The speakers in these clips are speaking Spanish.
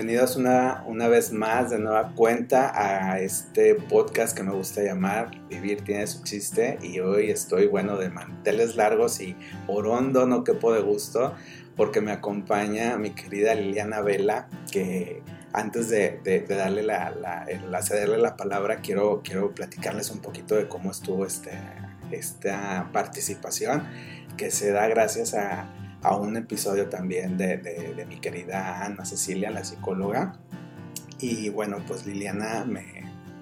Bienvenidos una, una vez más de nueva cuenta a este podcast que me gusta llamar Vivir tiene su chiste y hoy estoy bueno de manteles largos y orondo, no quepo de gusto porque me acompaña mi querida Liliana Vela que antes de, de, de darle la, la, cederle la palabra quiero, quiero platicarles un poquito de cómo estuvo este, esta participación que se da gracias a a un episodio también de, de, mi querida Ana Cecilia, la psicóloga. Y bueno, pues Liliana me,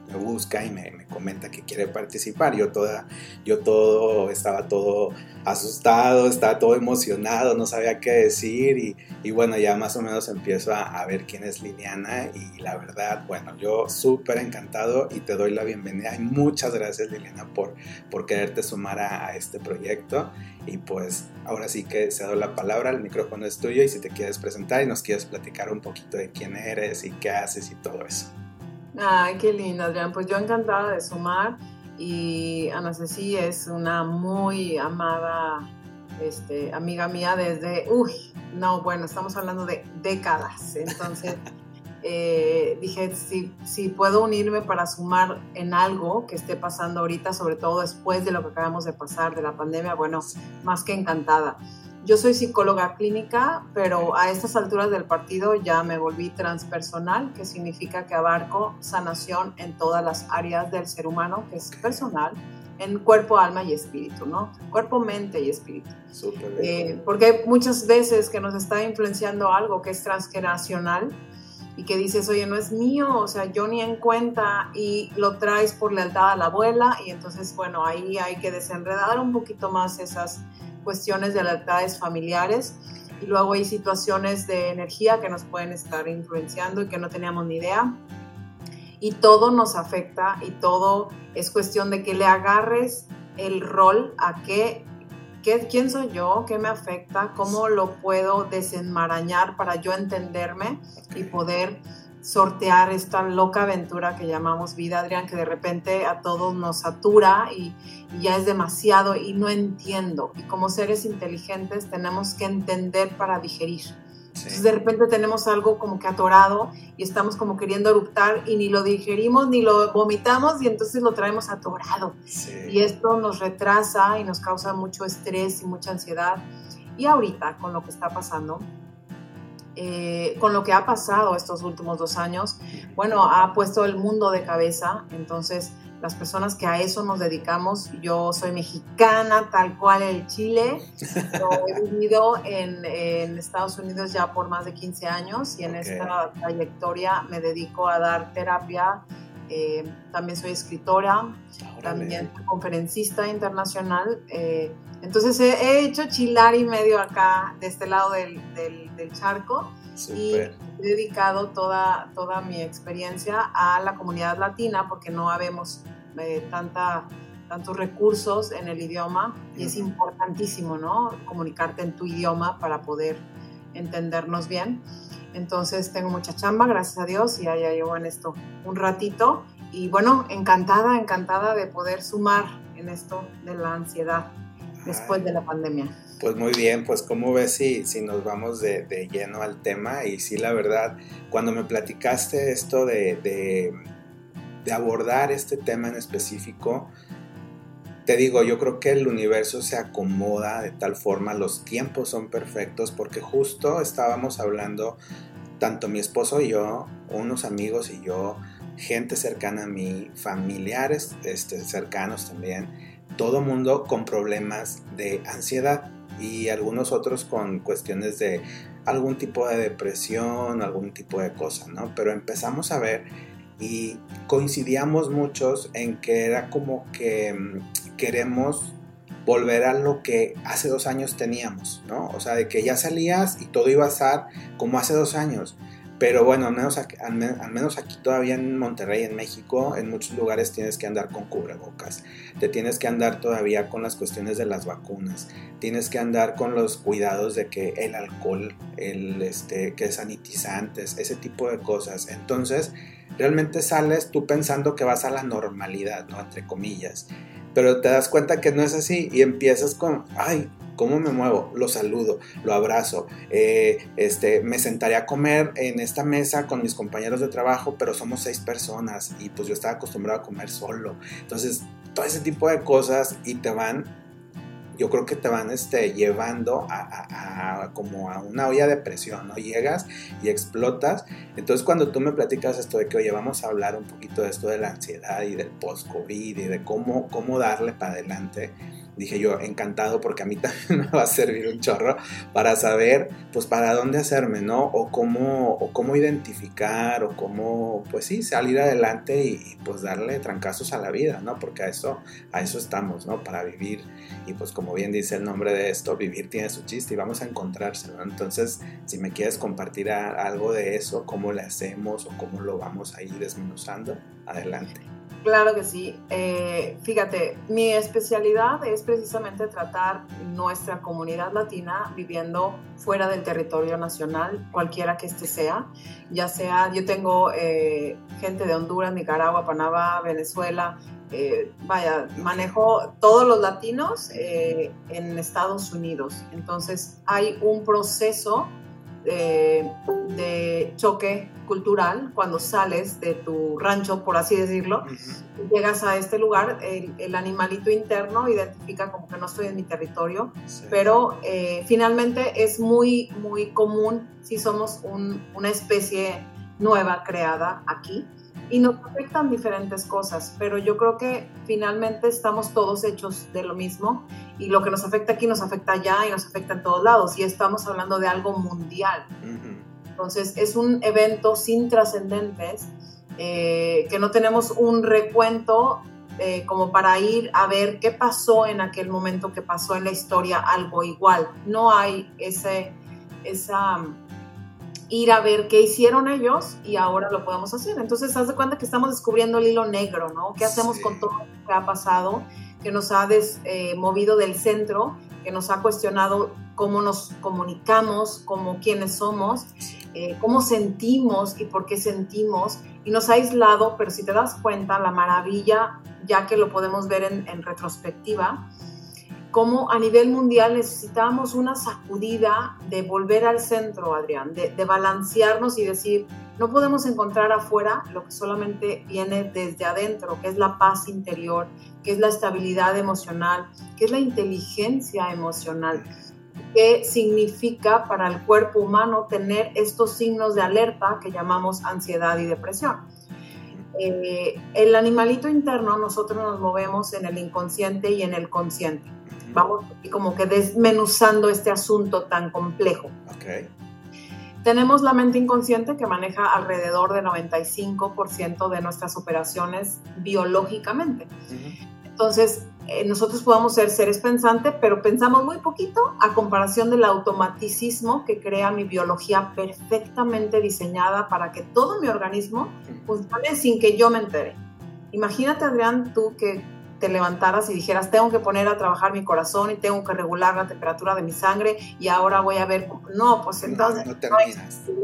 me busca y me, me, comenta que quiere participar. Yo, toda, yo todo, estaba todo asustado, estaba todo emocionado, no sabía qué decir y, y bueno, ya más o menos empiezo a, a, ver quién es Liliana y la verdad, bueno, yo súper encantado y te doy la bienvenida. Y muchas gracias Liliana por, por quererte sumar a, a este proyecto y pues ahora sí que cedo la palabra, el micrófono es tuyo y si te quieres presentar y nos quieres platicar un poquito de quién eres y qué haces y todo eso. Ay, qué lindo, Adrián. Pues yo encantada de sumar y Ana Ceci es una muy amada este, amiga mía desde, uy, no, bueno, estamos hablando de décadas. Entonces eh, dije, si, si puedo unirme para sumar en algo que esté pasando ahorita, sobre todo después de lo que acabamos de pasar, de la pandemia, bueno, más que encantada. Yo soy psicóloga clínica, pero a estas alturas del partido ya me volví transpersonal, que significa que abarco sanación en todas las áreas del ser humano, que es personal, en cuerpo, alma y espíritu, ¿no? Cuerpo, mente y espíritu. Eh, porque muchas veces que nos está influenciando algo que es transgeneracional y que dices, oye, no es mío, o sea, yo ni en cuenta y lo traes por lealtad a la abuela y entonces, bueno, ahí hay que desenredar un poquito más esas cuestiones de lealtades familiares y luego hay situaciones de energía que nos pueden estar influenciando y que no teníamos ni idea. Y todo nos afecta y todo es cuestión de que le agarres el rol a qué, qué, quién soy yo, qué me afecta, cómo lo puedo desenmarañar para yo entenderme y poder sortear esta loca aventura que llamamos vida, Adrián, que de repente a todos nos satura y, y, ya es demasiado y no entiendo. Y como seres inteligentes tenemos que entender para digerir. Sí. Entonces de repente tenemos algo como que atorado y estamos como queriendo eruptar y ni lo digerimos ni lo vomitamos y entonces lo traemos atorado. Sí. Y esto nos retrasa y nos causa mucho estrés y mucha ansiedad. Y ahorita con lo que está pasando, eh, con lo que ha pasado estos últimos dos años, bueno, ha puesto el mundo de cabeza. Entonces, las personas que a eso nos dedicamos, yo soy mexicana, tal cual el Chile. Yo he vivido en, en, Estados Unidos ya por más de 15 años y en okay. esta trayectoria me dedico a dar terapia. Eh, también soy escritora, Órale. también conferencista internacional. Eh, entonces he, he, hecho chilar y medio acá, de este lado del, del, del charco. Super. Y he dedicado toda, toda mi experiencia a la comunidad latina porque no habemos eh, tanta, tantos recursos en el idioma y es importantísimo, ¿no? Comunicarte en tu idioma para poder entendernos bien. Entonces tengo mucha chamba, gracias a Dios, y ya, ya llevo en esto un ratito. Y bueno, encantada, encantada de poder sumar en esto de la ansiedad después de la pandemia. Pues muy bien, pues como ves si, si nos vamos de, de, lleno al tema y sí, la verdad, cuando me platicaste esto de, de, de, abordar este tema en específico, te digo, yo creo que el universo se acomoda de tal forma, los tiempos son perfectos porque justo estábamos hablando, tanto mi esposo y yo, unos amigos y yo, gente cercana a mí, familiares este, cercanos también, todo mundo con problemas de ansiedad y algunos otros con cuestiones de algún tipo de depresión, algún tipo de cosa, ¿no? Pero empezamos a ver y coincidíamos muchos en que era como que mm, queremos volver a lo que hace dos años teníamos, ¿no? O sea, de que ya salías y todo iba a estar como hace dos años. Pero bueno, al menos, aquí, al, menos aquí todavía en Monterrey, en México, en muchos lugares tienes que andar con cubrebocas. Te tienes que andar todavía con las cuestiones de las vacunas. Tienes que andar con los cuidados de que el alcohol, el, este, que sanitizantes, ese tipo de cosas. Entonces, realmente sales tú pensando que vas a la normalidad, ¿no? Entre comillas. Pero te das cuenta que no es así y empiezas con, ay, ¿Cómo me muevo? Lo saludo, lo abrazo. Eh, este, me sentaré a comer en esta mesa con mis compañeros de trabajo, pero somos seis personas y pues yo estaba acostumbrado a comer solo. Entonces, todo ese tipo de cosas y te van yo creo que te van este, llevando a, como a una olla de presión, ¿no? Llegas y explotas. Entonces cuando tú me platicas esto de que, oye, vamos a hablar un poquito de esto de la ansiedad y del post-COVID y de cómo, cómo darle para adelante, dije yo, encantado porque a mí también me va a servir un chorro para saber, pues, para dónde hacerme, ¿no? O cómo, o cómo identificar, o cómo, pues sí, salir adelante y, pues darle trancazos a la vida, ¿no? Porque a eso, a eso estamos, ¿no? Para vivir. Y pues como bien dice el nombre de esto, vivir tiene su chiste y vamos a encontrárselo, ¿no? Entonces, si me quieres compartir algo de eso, cómo le hacemos o cómo lo vamos a ir desmenuzando, adelante. Claro que sí. Eh, fíjate, mi especialidad es precisamente tratar nuestra comunidad latina viviendo fuera del territorio nacional, cualquiera que este sea. Ya sea, yo tengo eh, gente de Honduras, Nicaragua, Panamá, Venezuela. Eh, vaya, manejo todos los latinos en Estados Unidos. Entonces, hay un proceso de, choque cultural cuando sales de tu rancho, por así decirlo, llegas a este lugar, el, animalito interno identifica como que no estoy en mi territorio, pero eh, finalmente es muy, muy común si somos una especie nueva creada aquí y nos afectan diferentes cosas, pero yo creo que finalmente estamos todos hechos de lo mismo y lo que nos afecta aquí nos afecta allá y nos afecta en todos lados y estamos hablando de algo mundial. Entonces es un evento sin trascendentes, eh, que no tenemos un recuento eh, como para ir a ver qué pasó en aquel momento que pasó en la historia algo igual. No hay ese, esa ir a ver qué hicieron ellos y ahora lo podemos hacer. Entonces, haz de cuenta que estamos descubriendo el hilo negro, ¿no? ¿Qué hacemos con todo lo que ha pasado, que nos ha des, eh, movido del centro, que nos ha cuestionado cómo nos comunicamos, cómo quiénes somos, eh, cómo sentimos y por qué sentimos, y nos ha aislado, pero si te das cuenta, la maravilla, ya que lo podemos ver en, en retrospectiva, cómo a nivel mundial necesitamos una sacudida de volver al centro, Adrián, de, balancearnos y decir, no podemos encontrar afuera lo que solamente viene desde adentro, que es la paz interior, que es la estabilidad emocional, que es la inteligencia emocional. ¿Qué significa para el cuerpo humano tener estos signos de alerta que llamamos ansiedad y depresión? Eh, el animalito interno, nosotros nos movemos en el inconsciente y en el consciente vamos como que desmenuzando este asunto tan complejo. Tenemos la mente inconsciente que maneja alrededor de 95% de nuestras operaciones biológicamente. Entonces, eh, nosotros podemos ser seres pensantes, pero pensamos muy poquito a comparación del automaticismo que crea mi biología perfectamente diseñada para que todo mi organismo funcione sin que yo me entere. Imagínate, Adrián, tú que te levantaras y dijeras, tengo que poner a trabajar mi corazón y tengo que regular la temperatura de mi sangre y ahora voy a ver, no, pues entonces no,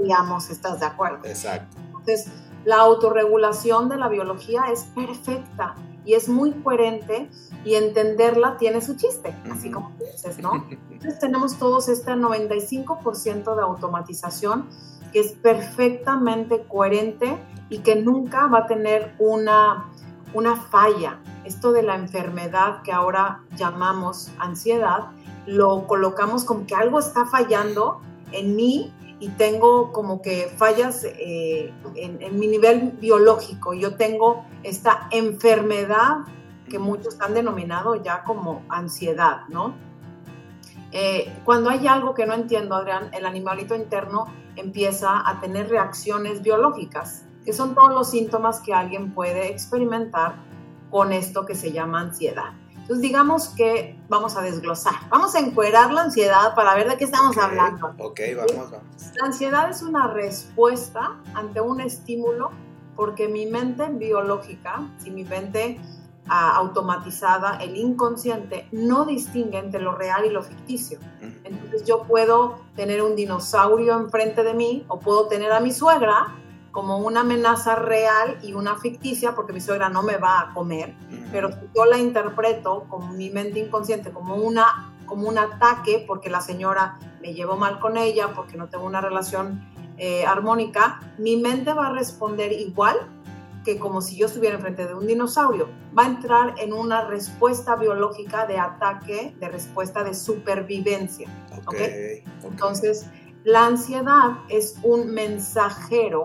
digamos, ¿estás de acuerdo? Exacto. Entonces, la autorregulación de la biología es perfecta y es muy coherente y entenderla tiene su chiste, así como dices, ¿no? Entonces tenemos todos este 95% de automatización que es perfectamente coherente y que nunca va a tener una, una falla esto de la enfermedad que ahora llamamos ansiedad, lo colocamos como que algo está fallando en mí y tengo como que fallas eh, en, mi nivel biológico. Yo tengo esta enfermedad que muchos han denominado ya como ansiedad, ¿no? Eh, cuando hay algo que no entiendo, Adrián, el animalito interno empieza a tener reacciones biológicas, que son todos los síntomas que alguien puede experimentar con esto que se llama ansiedad. Entonces, digamos que vamos a desglosar, vamos a encuerar la ansiedad para ver de qué estamos hablando. Ok, vamos, vamos. La ansiedad es una respuesta ante un estímulo porque mi mente biológica, si mi mente ah, automatizada, el inconsciente, no distingue entre lo real y lo ficticio. Entonces yo puedo tener un dinosaurio enfrente de mí o puedo tener a mi suegra como una amenaza real y una ficticia, porque mi suegra no me va a comer, pero yo la interpreto con mi mente inconsciente como una como un ataque porque la señora me llevó mal con ella, porque no tengo una relación eh, armónica, mi mente va a responder igual que como si yo estuviera enfrente de un dinosaurio. Va a entrar en una respuesta biológica de ataque, de respuesta de supervivencia. Okay, Entonces, la ansiedad es un mensajero,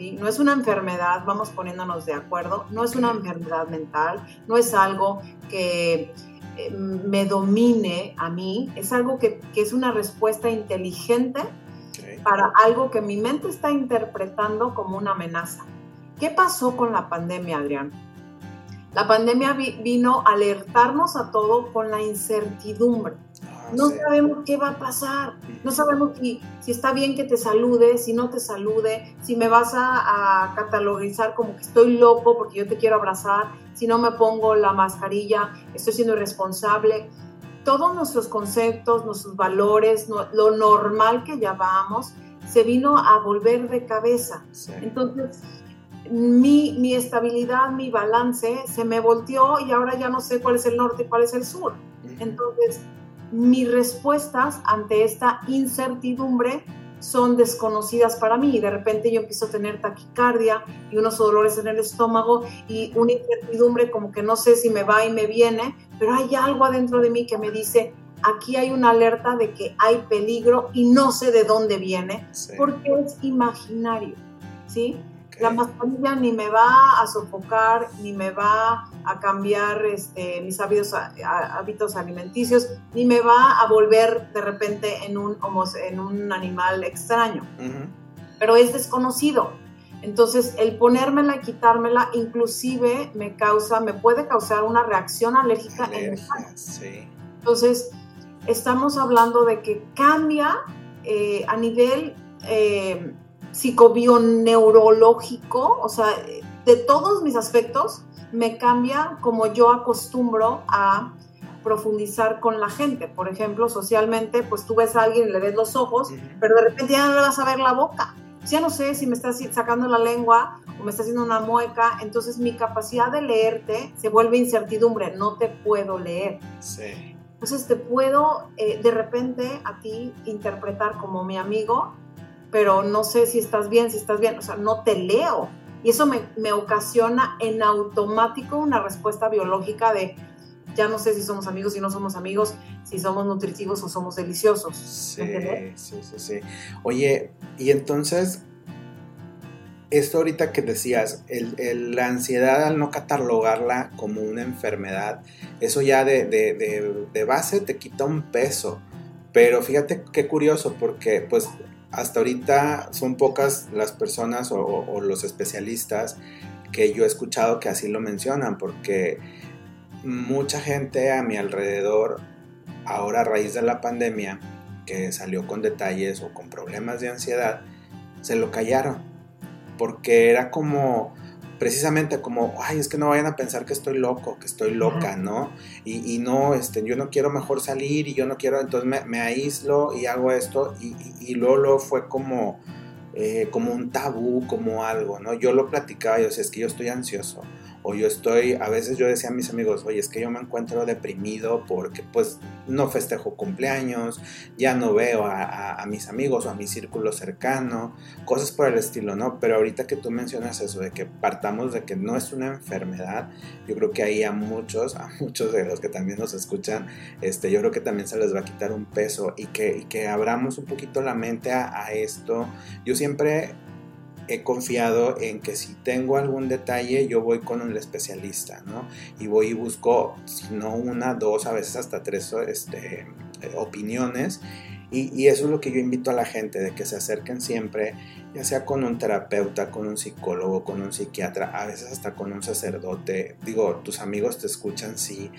¿sí? no es una enfermedad, vamos poniéndonos de acuerdo, no es una enfermedad mental, no es algo que eh, me domine a mí, es algo que, que es una respuesta inteligente para algo que mi mente está interpretando como una amenaza. ¿Qué pasó con la pandemia, Adrián? La pandemia vino a alertarnos a todo con la incertidumbre. No sabemos qué va a pasar, no sabemos si, si, está bien que te salude, si no te salude, si me vas a, a, catalogizar como que estoy loco porque yo te quiero abrazar, si no me pongo la mascarilla, estoy siendo irresponsable. Todos nuestros conceptos, nuestros valores, lo normal que llamamos, se vino a volver de cabeza. Entonces, mi, mi, estabilidad, mi balance se me volteó y ahora ya no sé cuál es el norte y cuál es el sur. Entonces, mis respuestas ante esta incertidumbre son desconocidas para mí y de repente yo empiezo a tener taquicardia y unos dolores en el estómago y una incertidumbre como que no sé si me va y me viene, pero hay algo adentro de mí que me dice, aquí hay una alerta de que hay peligro y no sé de dónde viene porque es imaginario, ¿sí? La mascarilla ni me va a sofocar, ni me va a cambiar este, mis hábitos, hábitos alimenticios, ni me va a volver de repente en un, en un animal extraño. Pero es desconocido. Entonces, el ponérmela y quitármela, inclusive me causa, me puede causar una reacción alérgica en sí. Entonces, estamos hablando de que cambia eh, a nivel eh, psicobioneurológico, o sea, de todos mis aspectos, me cambia como yo acostumbro a profundizar con la gente. Por ejemplo, socialmente, pues tú ves a alguien y le ves los ojos, pero de repente ya no le vas a ver la boca. Ya no sé si me estás sacando la lengua o me está haciendo una mueca, entonces mi capacidad de leerte se vuelve incertidumbre, no te puedo leer. Sí. Entonces te puedo eh, de repente a ti interpretar como mi amigo pero no sé si estás bien, si estás bien, o sea, no te leo. Y eso me, me ocasiona en automático una respuesta biológica de, ya no sé si somos amigos, si no somos amigos, si somos nutritivos o somos deliciosos. Sí, sí, sí, sí. Oye, y entonces, esto ahorita que decías, el, la ansiedad al no catalogarla como una enfermedad, eso ya de, de, de, base te quita un peso. Pero fíjate qué curioso, porque pues hasta ahorita son pocas las personas o, los especialistas que yo he escuchado que así lo mencionan, porque mucha gente a mi alrededor, ahora a raíz de la pandemia, que salió con detalles o con problemas de ansiedad, se lo callaron, porque era como precisamente como, ay, es que no vayan a pensar que estoy loco, que estoy loca, ¿no? Y, no, este, yo no quiero mejor salir y yo no quiero, entonces me, aíslo y hago esto y, y, luego, fue como, eh, como un tabú, como algo, ¿no? Yo lo platicaba, yo decía, es que yo estoy ansioso o yo estoy, a veces yo decía a mis amigos, oye, es que yo me encuentro deprimido porque pues no festejo cumpleaños, ya no veo a, mis amigos o a mi círculo cercano, cosas por el estilo, ¿no? Pero ahorita que tú mencionas eso, de que partamos de que no es una enfermedad, yo creo que ahí a muchos, a muchos de los que también nos escuchan, este, yo creo que también se les va a quitar un peso y que, y que abramos un poquito la mente a, a esto. Yo siempre he confiado en que si tengo algún detalle, yo voy con un especialista, ¿no? Y voy y busco, si no una, dos, a veces hasta tres este, opiniones. Y, eso es lo que yo invito a la gente, de que se acerquen siempre, ya sea con un terapeuta, con un psicólogo, con un psiquiatra, a veces hasta con un sacerdote. Digo, tus amigos te escuchan, sí,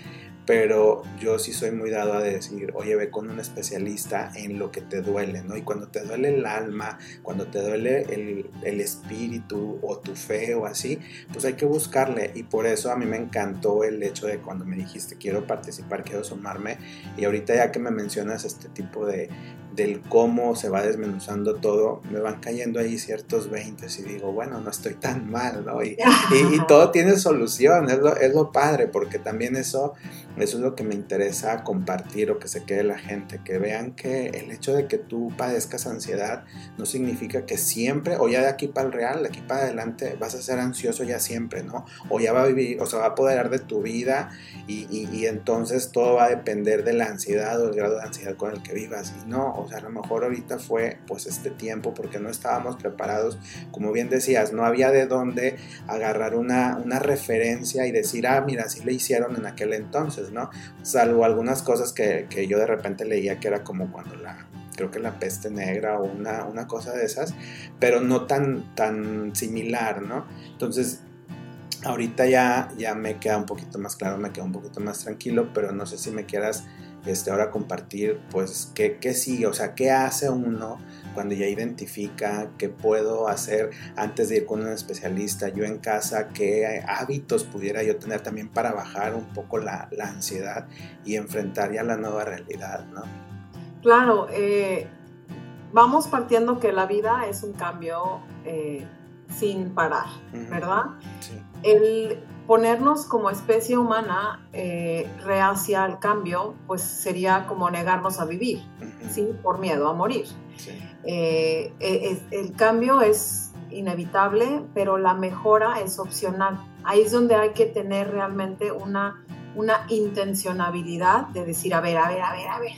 pero yo sí soy muy dado a decir, oye, ve con un especialista en lo que te duele, ¿no? Y cuando te duele el alma, cuando te duele el, el espíritu o tu fe o así, pues hay que buscarle. Y por eso a mí me encantó el hecho de cuando me dijiste, quiero participar, quiero sumarme, y ahorita ya que me mencionas este tipo de, del cómo se va desmenuzando todo, me van cayendo ahí ciertos 20 y digo, bueno, no estoy tan mal, ¿no? Y, y, todo tiene solución, es lo, es lo, padre, porque también eso, eso es lo que me interesa compartir o que se quede la gente, que vean que el hecho de que tú padezcas ansiedad no significa que siempre, o ya de aquí para el real, de aquí para adelante, vas a ser ansioso ya siempre, ¿no? O ya va a vivir, o se va a apoderar de tu vida y, y entonces todo va a depender de la ansiedad o el grado de ansiedad con el que vivas. Y no, sea, a lo mejor ahorita fue pues este tiempo porque no estábamos preparados, como bien decías, no había de dónde agarrar una, una referencia y decir, ah, mira, así le hicieron en aquel entonces, ¿no? Salvo algunas cosas que, que yo de repente leía que era como cuando la, creo que la peste negra o una, una cosa de esas, pero no tan, tan similar, ¿no? Entonces, ahorita ya, ya me queda un poquito más claro, me queda un poquito más tranquilo, pero no sé si me quieras este, ahora compartir, pues, qué, qué sigue, o sea, qué hace uno cuando ya identifica qué puedo hacer antes de ir con un especialista, yo en casa, qué hábitos pudiera yo tener también para bajar un poco la, la ansiedad y enfrentar ya la nueva realidad, ¿no? Claro, eh, vamos partiendo que la vida es un cambio eh, sin parar, ¿verdad? Sí. El, ponernos como especie humana eh, reacia al cambio, pues sería como negarnos a vivir, ¿sí? Por miedo a morir. Eh, e, el cambio es inevitable, pero la mejora es opcional. Ahí es donde hay que tener realmente una, una intencionabilidad de decir, a ver, a ver, a ver, a ver,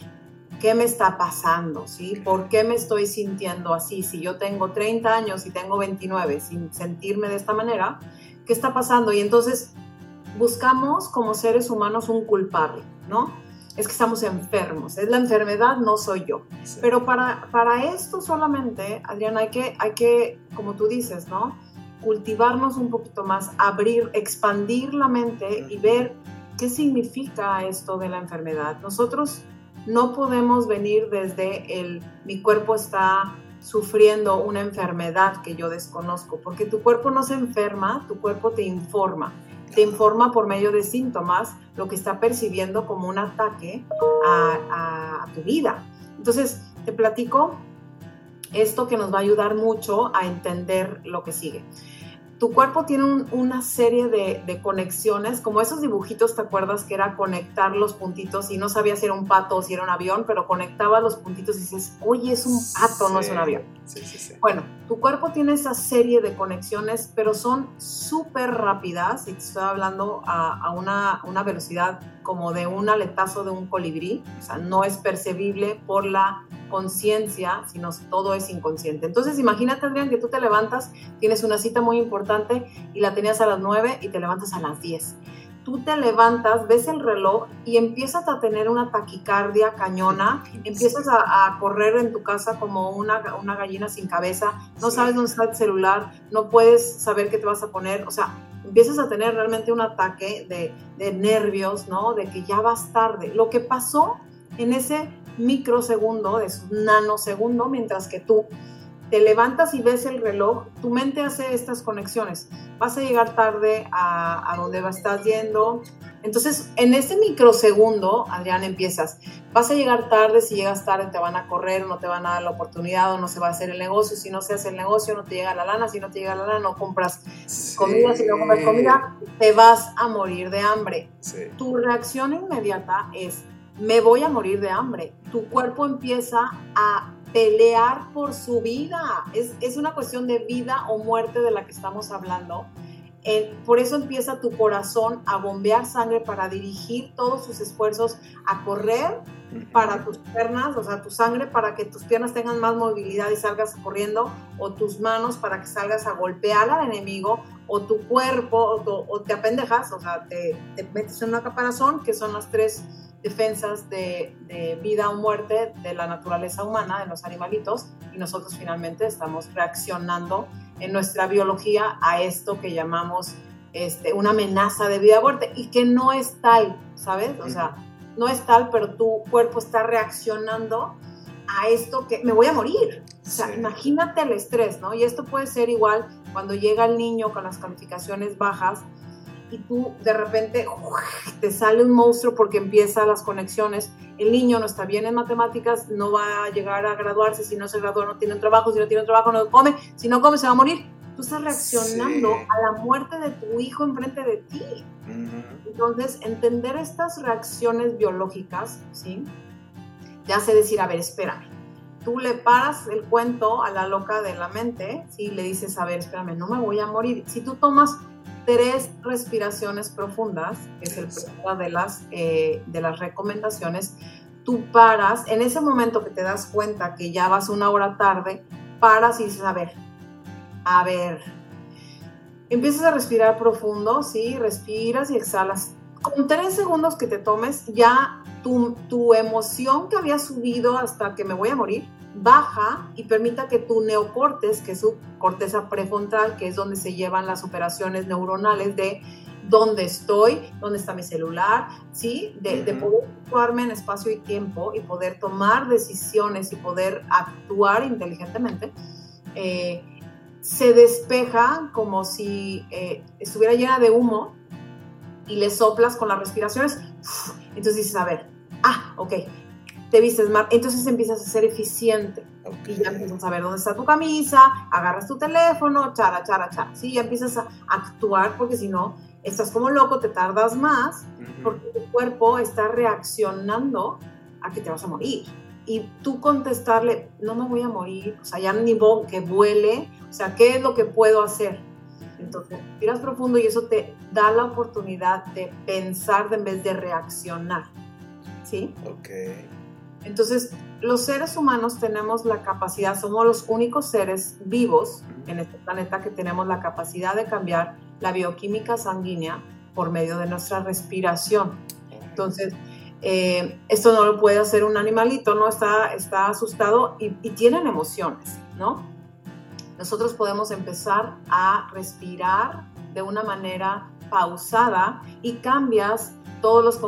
¿qué me está pasando? ¿sí? ¿Por qué me estoy sintiendo así? Si yo tengo 30 años y tengo 29 sin sentirme de esta manera, ¿qué está pasando? Y entonces buscamos como seres humanos un culpable, ¿no? Es que estamos enfermos, es la enfermedad, no soy yo. Pero para, para esto solamente, Adriana, hay que, hay que, como tú dices, ¿no? Cultivarnos un poquito más, abrir, expandir la mente y ver qué significa esto de la enfermedad. Nosotros no podemos venir desde el mi cuerpo está sufriendo una enfermedad que yo desconozco, porque tu cuerpo no se enferma, tu cuerpo te informa. Te informa por medio de síntomas lo que está percibiendo como un ataque a, tu vida. Entonces, te platico esto que nos va a ayudar mucho a entender lo que sigue tu cuerpo tiene una serie de, conexiones, como esos dibujitos, ¿te acuerdas? Que era conectar los puntitos y no sabía si era un pato o si era un avión, pero conectaba los puntitos y dices, oye, es un pato, no es un avión. Sí, sí, sí. Bueno, tu cuerpo tiene esa serie de conexiones, pero son súper rápidas, y te estoy hablando a, una, una velocidad como de un aletazo de un colibrí, o sea, no es percibible por la conciencia, sino todo es inconsciente. Entonces, imagínate, Adrián, que tú te levantas, tienes una cita muy importante y la tenías a las 9 y te levantas a las 10. Tú te levantas, ves el reloj y empiezas a tener una taquicardia cañona, empiezas a, correr en tu casa como una, una gallina sin cabeza, no sabes dónde está el celular, no puedes saber qué te vas a poner, o sea, empiezas a tener realmente un ataque de, de nervios, ¿no? De que ya vas tarde. Lo que pasó en ese microsegundo, de su nanosegundo, mientras que tú te levantas y ves el reloj, tu mente hace estas conexiones. Vas a llegar tarde a, a donde estás yendo. Entonces, en ese microsegundo, Adrián, empiezas. Vas a llegar tarde, si llegas tarde te van a correr, no te van a dar la oportunidad o no se va a hacer el negocio. Si no se hace el negocio, no te llega la lana. Si no te llega la lana, no compras comida. Si no compras comida, te vas a morir de hambre. Tu reacción inmediata es me voy a morir de hambre. Tu cuerpo empieza a pelear por su vida. Es, una cuestión de vida o muerte de la que estamos hablando. por eso empieza tu corazón a bombear sangre para dirigir todos sus esfuerzos a correr para tus piernas, o sea, tu sangre para que tus piernas tengan más movilidad y salgas corriendo, o tus manos para que salgas a golpear al enemigo, o tu cuerpo, o, te apendejas, o sea, te, te metes en una caparazón, que son las tres defensas de, vida o muerte de la naturaleza humana, de los animalitos, y nosotros finalmente estamos reaccionando en nuestra biología a esto que llamamos este, una amenaza de vida o muerte y que no es tal, ¿sabes? O sea, no es tal, pero tu cuerpo está reaccionando a esto que me voy a morir. O sea, imagínate el estrés, ¿no? Y esto puede ser igual cuando llega el niño con las calificaciones bajas y tú de repente te sale un monstruo porque empieza las conexiones. El niño no está bien en matemáticas, no va a llegar a graduarse, si no se gradúa no tiene un trabajo, si no tiene un trabajo no come, si no come se va a morir tú estás reaccionando a la muerte de tu hijo enfrente de ti. Entonces, entender estas reacciones biológicas, ¿sí? Te hace decir, a ver, espérame. Tú le paras el cuento a la loca de la mente, ¿sí? Le dices, a ver, espérame, no me voy a morir. Si tú tomas tres respiraciones profundas, que es el primero de las, eh, de las recomendaciones, tú paras, en ese momento que te das cuenta que ya vas una hora tarde, paras y dices, a ver, a ver, empiezas a respirar profundo, ¿sí? Respiras y exhalas. Con tres segundos que te tomes, ya tu, tu emoción que había subido hasta que me voy a morir, baja y permita que tu neocortes, que es su corteza prefrontal, que es donde se llevan las operaciones neuronales de dónde estoy, dónde está mi celular, ¿sí? De, poder actuarme en espacio y tiempo y poder tomar decisiones y poder actuar inteligentemente. Eh, se despeja como si eh, estuviera llena de humo y le soplas con las respiraciones. Entonces dices, a ver, ah, ok, te vistes más. Entonces empiezas a ser eficiente. Y ya empiezas a ver dónde está tu camisa, agarras tu teléfono, chara, chara, chara. Sí, ya empiezas a actuar porque si no, estás como loco, te tardas más porque tu cuerpo está reaccionando a que te vas a morir y tú contestarle, no me voy a morir, o sea, ya ni que vuele, o sea, ¿qué es lo que puedo hacer? Entonces, respiras profundo y eso te da la oportunidad de pensar en vez de reaccionar, ¿sí? Ok. Entonces, los seres humanos tenemos la capacidad, somos los únicos seres vivos en este planeta que tenemos la capacidad de cambiar la bioquímica sanguínea por medio de nuestra respiración. Entonces, eh, esto no lo puede hacer un animalito, ¿no? Está, está asustado y, tienen emociones, ¿no? Nosotros podemos empezar a respirar de una manera pausada y cambias todos los,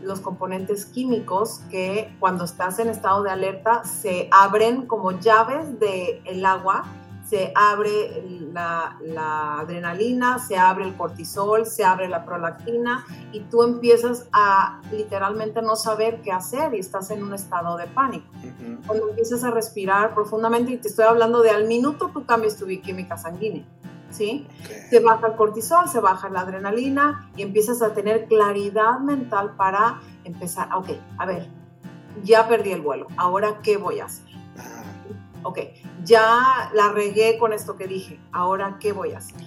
los componentes químicos que cuando estás en estado de alerta se abren como llaves del el agua se abre la, adrenalina, se abre el cortisol, se abre la prolactina y tú empiezas a literalmente no saber qué hacer y estás en un estado de pánico. Cuando empiezas a respirar profundamente, y te estoy hablando de al minuto tú cambias tu bioquímica sanguínea. ¿Sí? Se baja el cortisol, se baja la adrenalina y empiezas a tener claridad mental para empezar, ok, a ver, ya perdí el vuelo, ahora qué voy a hacer ok, ya la regué con esto que dije, ahora qué voy a hacer.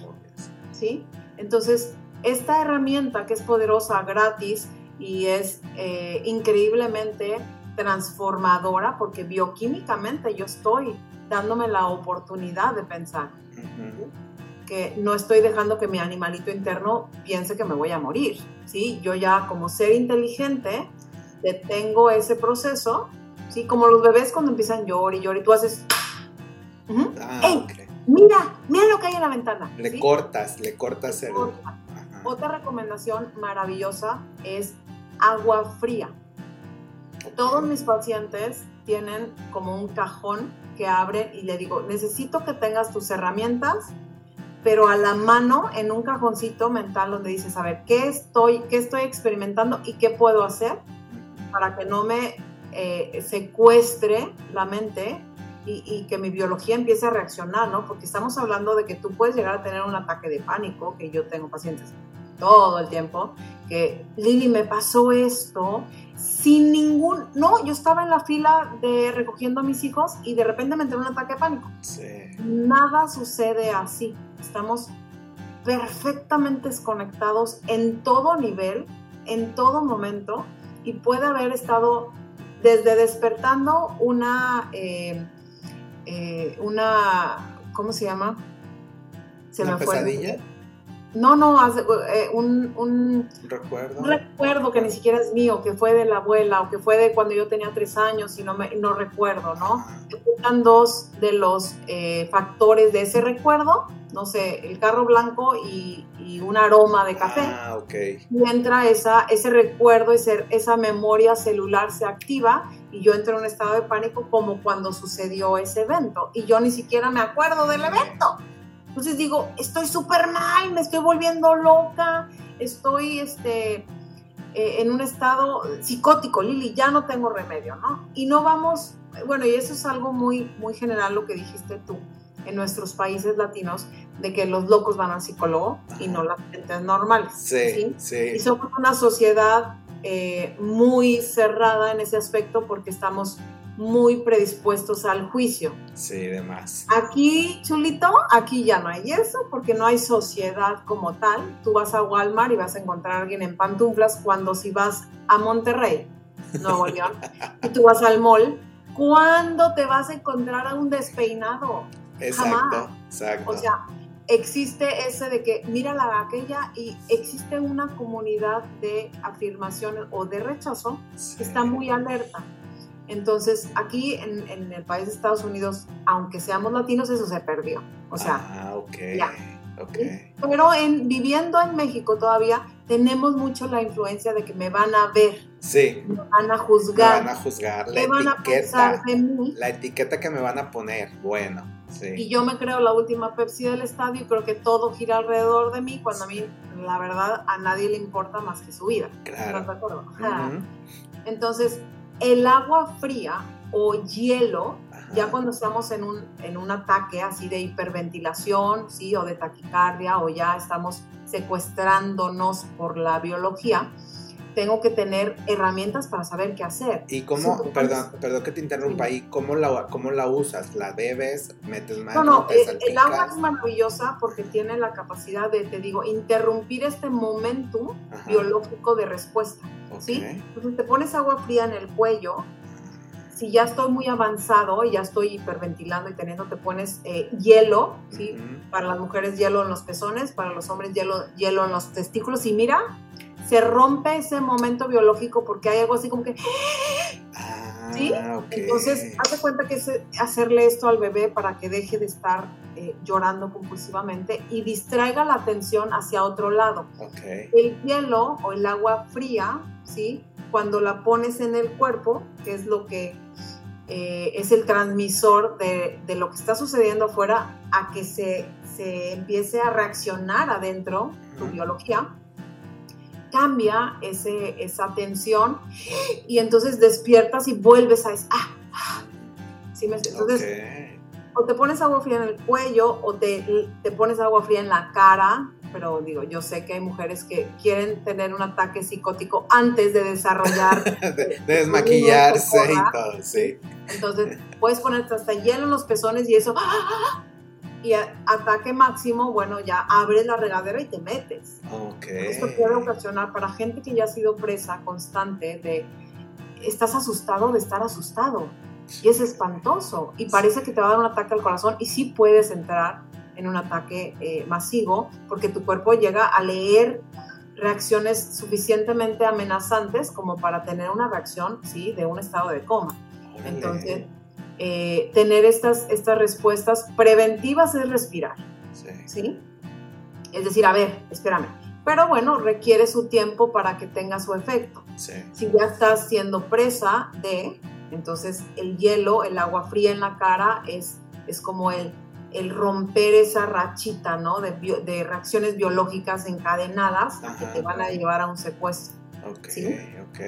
¿Sí? Entonces, esta herramienta que es poderosa, gratis y es eh, increíblemente transformadora porque bioquímicamente yo estoy dándome la oportunidad de pensar. Que no estoy dejando que mi animalito interno piense que me voy a morir. ¿sí? Yo ya como ser inteligente detengo ese proceso ¿sí? Como los bebés cuando empiezan a llorar y llorar y tú haces... Ah, mira, mira lo que hay en la ventana. Le cortas, le cortas el... Otra recomendación maravillosa es agua fría. Todos mis pacientes tienen como un cajón que abren y le digo, necesito que tengas tus herramientas, pero a la mano en un cajoncito mental donde dices, a ver, ¿qué estoy, qué estoy experimentando y qué puedo hacer para que no me eh, secuestre la mente y, que mi biología empiece a reaccionar, ¿no? Porque estamos hablando de que tú puedes llegar a tener un ataque de pánico, que yo tengo pacientes todo el tiempo, que Lili me pasó esto sin ningún, no, yo estaba en la fila de recogiendo a mis hijos y de repente me entró un ataque de pánico. Nada sucede así. Estamos perfectamente desconectados en todo nivel, en todo momento y puede haber estado desde despertando una, eh, eh, una, ¿cómo se llama? Se ¿Una pesadilla? No, no, eh, un, un, recuerdo. Un recuerdo que ni siquiera es mío, que fue de la abuela o que fue de cuando yo tenía tres años y no, me, no recuerdo, ¿no? Están dos de los factores de ese recuerdo no sé, el carro blanco y, un aroma de café. Ah, ok. Y entra esa, ese recuerdo, ese, esa memoria celular se activa y yo entro en un estado de pánico como cuando sucedió ese evento. Y yo ni siquiera me acuerdo del evento. Entonces digo, estoy súper mal, me estoy volviendo loca, estoy este, eh, en un estado psicótico, Lili, ya no tengo remedio, ¿no? Y no vamos, bueno, y eso es algo muy, muy general lo que dijiste tú en nuestros países latinos, de que los locos van al psicólogo y no las gentes normales. Sí, sí, Y somos una sociedad eh, muy cerrada en ese aspecto porque estamos muy predispuestos al juicio. Sí, demás. Aquí, chulito, aquí ya no hay eso porque no hay sociedad como tal. Tú vas a Walmart y vas a encontrar a alguien en pantuflas cuando si vas a Monterrey, Nuevo León, y tú vas al mall, ¿cuándo te vas a encontrar a un despeinado? Exacto, exacto. O sea, existe ese de que mira la aquella y existe una comunidad de afirmaciones o de rechazo que está muy alerta. Entonces, aquí en, el país de Estados Unidos, aunque seamos latinos, eso se perdió. O sea, ah, okay. ya. Pero en, viviendo en México todavía tenemos mucho la influencia de que me van a ver. Sí. Me van a juzgar. Me van a juzgar. La van a pensar de mí. La etiqueta que me van a poner. Bueno, sí. Y yo me creo la última Pepsi del estadio y creo que todo gira alrededor de mí cuando a mí, la verdad, a nadie le importa más que su vida. Claro. Entonces, el agua fría o hielo, ya cuando estamos en un, en un ataque así de hiperventilación, ¿sí? o de taquicardia, o ya estamos secuestrándonos por la biología, tengo que tener herramientas para saber qué hacer. ¿Y cómo, perdón, perdón que te interrumpa ahí, ¿cómo la, cómo la usas? ¿La bebes? ¿Metes mano? No, no, eh, el, agua es maravillosa porque tiene la capacidad de, te digo, interrumpir este momento biológico de respuesta. ¿sí? Entonces te pones agua fría en el cuello, si ya estoy muy avanzado y ya estoy hiperventilando y teniendo, te pones eh, hielo, ¿sí? Para las mujeres hielo en los pezones, para los hombres hielo, hielo en los testículos y mira, se rompe ese momento biológico porque hay algo así como que... Ah, ¿Sí? Entonces, hazte cuenta que es hacerle esto al bebé para que deje de estar eh, llorando compulsivamente y distraiga la atención hacia otro lado. El hielo o el agua fría, ¿sí? Cuando la pones en el cuerpo, que es lo que eh, es el transmisor de, de, lo que está sucediendo afuera, a que se, se empiece a reaccionar adentro, tu biología, cambia ese, esa tensión y entonces despiertas y vuelves a... Ah, ah. ¿sí me, entonces, o te pones agua fría en el cuello o te, te pones agua fría en la cara, pero digo, yo sé que hay mujeres que quieren tener un ataque psicótico antes de desarrollar. de, desmaquillarse y todo, sí. Entonces, puedes ponerte hasta hielo en los pezones y eso. ¡ah! Y ataque máximo, bueno, ya abres la regadera y te metes. Esto puede ocasionar para gente que ya ha sido presa constante de estás asustado de estar asustado. Y es espantoso. Y parece que te va a dar un ataque al corazón y sí puedes entrar en un ataque eh, masivo porque tu cuerpo llega a leer reacciones suficientemente amenazantes como para tener una reacción, sí, de un estado de coma. Entonces, eh, tener estas, estas respuestas preventivas es respirar. Sí. Es decir, a ver, espérame. Pero bueno, requiere su tiempo para que tenga su efecto. Si ya estás siendo presa de, entonces el hielo, el agua fría en la cara es, es como el, el romper esa rachita, ¿no? De, de reacciones biológicas encadenadas que te van a llevar a un secuestro. Ok, ok.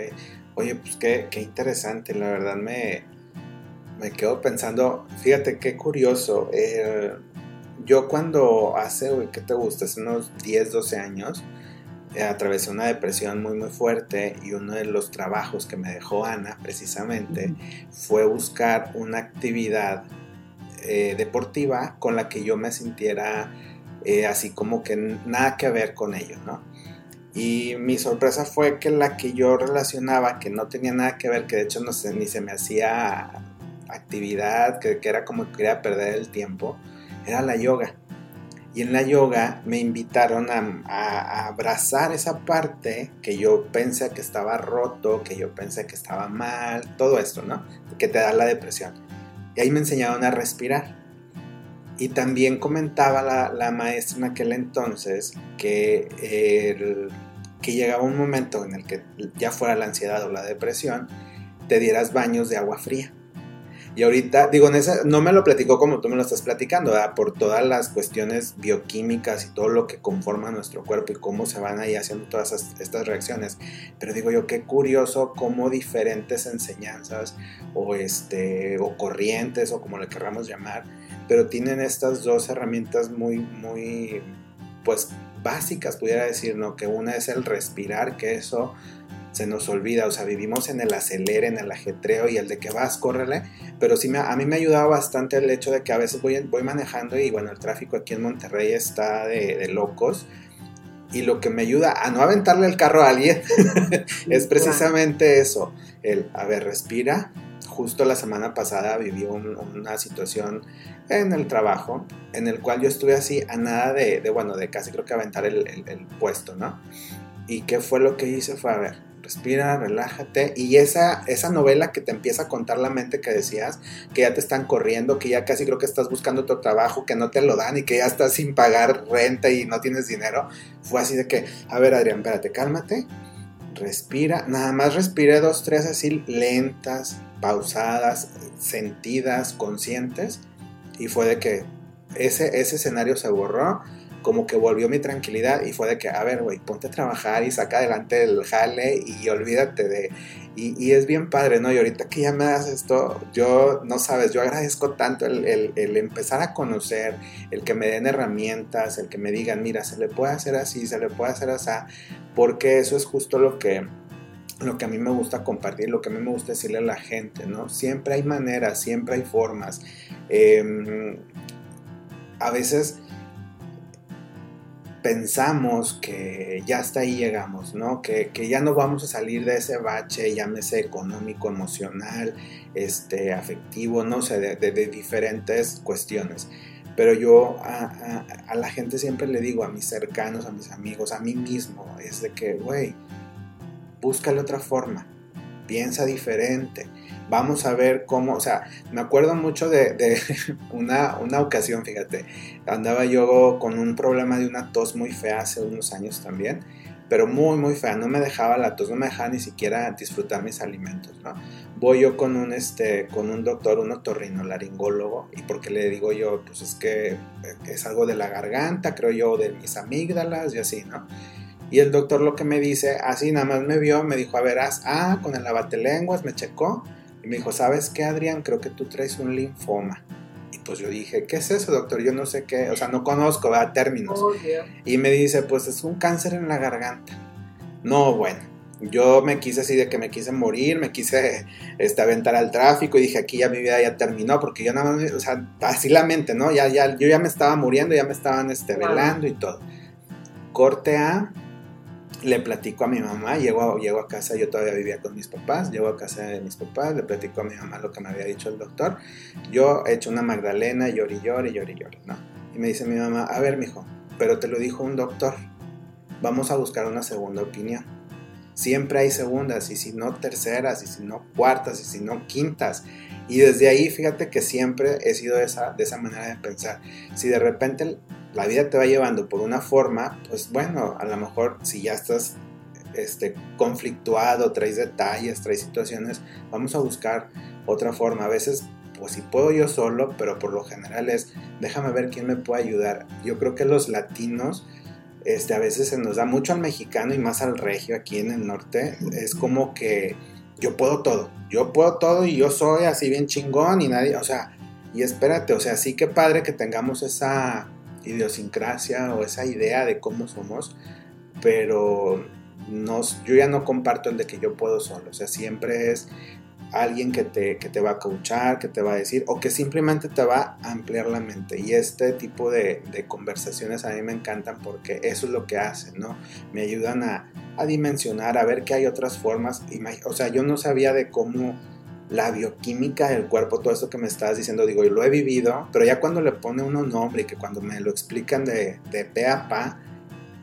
Oye, pues qué, qué interesante, la verdad me, me quedo pensando, fíjate qué curioso. Eh, yo cuando hace, ¿qué te gusta? Hace unos 10, 12 años, eh, atravesé una depresión muy, muy fuerte y uno de los trabajos que me dejó Ana, precisamente, fue buscar una actividad eh, deportiva con la que yo me sintiera así como que nada que ver con ello, ¿no? Y mi sorpresa fue que la que yo relacionaba, que no tenía nada que ver, que de hecho no sé, ni se me hacía actividad que, era como que quería perder el tiempo, era la yoga. Y en la yoga me invitaron a, abrazar esa parte que yo pensé que estaba roto, que yo pensé que estaba mal, todo esto, ¿no? Que te da la depresión. Y ahí me enseñaron a respirar. Y también comentaba la, la maestra en aquel entonces que, el, que llegaba un momento en el que ya fuera la ansiedad o la depresión, te dieras baños de agua fría. Y ahorita, digo, no me lo platicó como tú me lo estás platicando, por todas las cuestiones bioquímicas y todo lo que conforma nuestro cuerpo y cómo se van ahí haciendo todas estas reacciones. Pero digo yo, qué curioso cómo diferentes enseñanzas o, este, o corrientes o como le querramos llamar, pero tienen estas dos herramientas muy, muy, pues básicas, pudiera decir, ¿no? Que una es el respirar, que eso se nos olvida, o sea, vivimos en el acelere, en el ajetreo y el de que vas, córrele, pero sí me, a mí me ha ayudado bastante el hecho de que a veces voy, voy manejando y bueno, el tráfico aquí en Monterrey está de, locos y lo que me ayuda a no aventarle el carro a alguien es precisamente eso, el, a ver, respira. Justo la semana pasada viví una situación en el trabajo en el cual yo estuve así a nada de, bueno, de casi creo que aventar el, el puesto, ¿no? ¿Y qué fue lo que hice? Fue, a ver, respira, relájate. Y esa, esa novela que te empieza a contar la mente que decías, que ya te están corriendo, que ya casi creo que estás buscando otro trabajo, que no te lo dan y que ya estás sin pagar renta y no tienes dinero, fue así de que, a ver Adrián, espérate, cálmate, respira, nada más respire dos, tres así lentas, pausadas, sentidas, conscientes. Y fue de que ese, ese escenario se borró como que volvió mi tranquilidad y fue de que, a ver, güey, ponte a trabajar y saca adelante el jale y olvídate de... Y, es bien padre, ¿no? Y ahorita que ya me das esto, yo, no sabes, yo agradezco tanto el, el, empezar a conocer, el que me den herramientas, el que me digan, mira, se le puede hacer así, se le puede hacer así, porque eso es justo lo que lo que a mí me gusta compartir, lo que a mí me gusta decirle a la gente, ¿no? Siempre hay maneras, siempre hay formas. Em, a veces pensamos que ya hasta ahí llegamos, ¿no? Que, ya no vamos a salir de ese bache, llámese económico, emocional, este, afectivo, no sé, de, diferentes cuestiones. Pero yo a, a, la gente siempre le digo, a mis cercanos, a mis amigos, a mí mismo, es de que, güey, búscale otra forma, piensa diferente, vamos a ver cómo, o sea, me acuerdo mucho de, una, una, ocasión, fíjate, andaba yo con un problema de una tos muy fea hace unos años también, pero muy, muy fea, no me dejaba la tos, no me dejaba ni siquiera disfrutar mis alimentos, ¿no? Voy yo con un, este, con un doctor, un otorrinolaringólogo, y porque le digo yo, pues es que es algo de la garganta, creo yo, de mis amígdalas y así, ¿no? Y el doctor lo que me dice, así nada más me vio, me dijo, a ver, ah, con el lenguas me checó, me dijo, ¿sabes qué, Adrián? Creo que tú traes un linfoma. Y pues yo dije, ¿qué es eso, doctor? Yo no sé qué, o sea, no conozco, ¿verdad? Términos. Oh, y me dice, pues es un cáncer en la garganta. No, bueno, yo me quise así de que me quise morir, me quise este, aventar al tráfico y dije, aquí ya mi vida ya terminó, porque yo nada más, o sea, así la mente, ¿no? Ya, ya, yo ya me estaba muriendo, ya me estaban este, velando y todo. Corte A, le platico a mi mamá, llego llego a casa, yo todavía vivía con mis papás, llego a casa de mis papás, le platico a mi mamá lo que me había dicho el doctor, yo he hecho una Magdalena, llori, llori, llori, llori, ¿no? Y me dice mi mamá, a ver, mijo, pero te lo dijo un doctor, vamos a buscar una segunda opinión. Siempre hay segundas, y si no terceras, y si no cuartas, y si no quintas. Y desde ahí, fíjate que siempre he sido de esa, de esa manera de pensar. Si de repente la vida te va llevando por una forma, pues bueno, a lo mejor si ya estás este, conflictuado, traes detalles, traes situaciones, vamos a buscar otra forma. A veces, pues si puedo yo solo, pero por lo general es, déjame ver quién me puede ayudar. Yo creo que los latinos, este, a veces se nos da mucho al mexicano y más al regio aquí en el norte, es como que yo puedo todo, yo puedo todo y yo soy así bien chingón y nadie, o sea, y espérate, o sea, sí que padre que tengamos esa idiosincrasia o esa idea de cómo somos, pero yo ya no comparto el de que yo puedo solo, o sea, siempre es alguien que te, que te va a coachar, que te va a decir, o que simplemente te va a ampliar la mente. Y este tipo de, conversaciones a mí me encantan porque eso es lo que hacen, ¿no? Me ayudan a, a dimensionar, a ver que hay otras formas. O sea, yo no sabía de cómo la bioquímica del cuerpo, todo esto que me estás diciendo, digo, yo lo he vivido, pero ya cuando le pone uno nombre y que cuando me lo explican de, de pe a pa,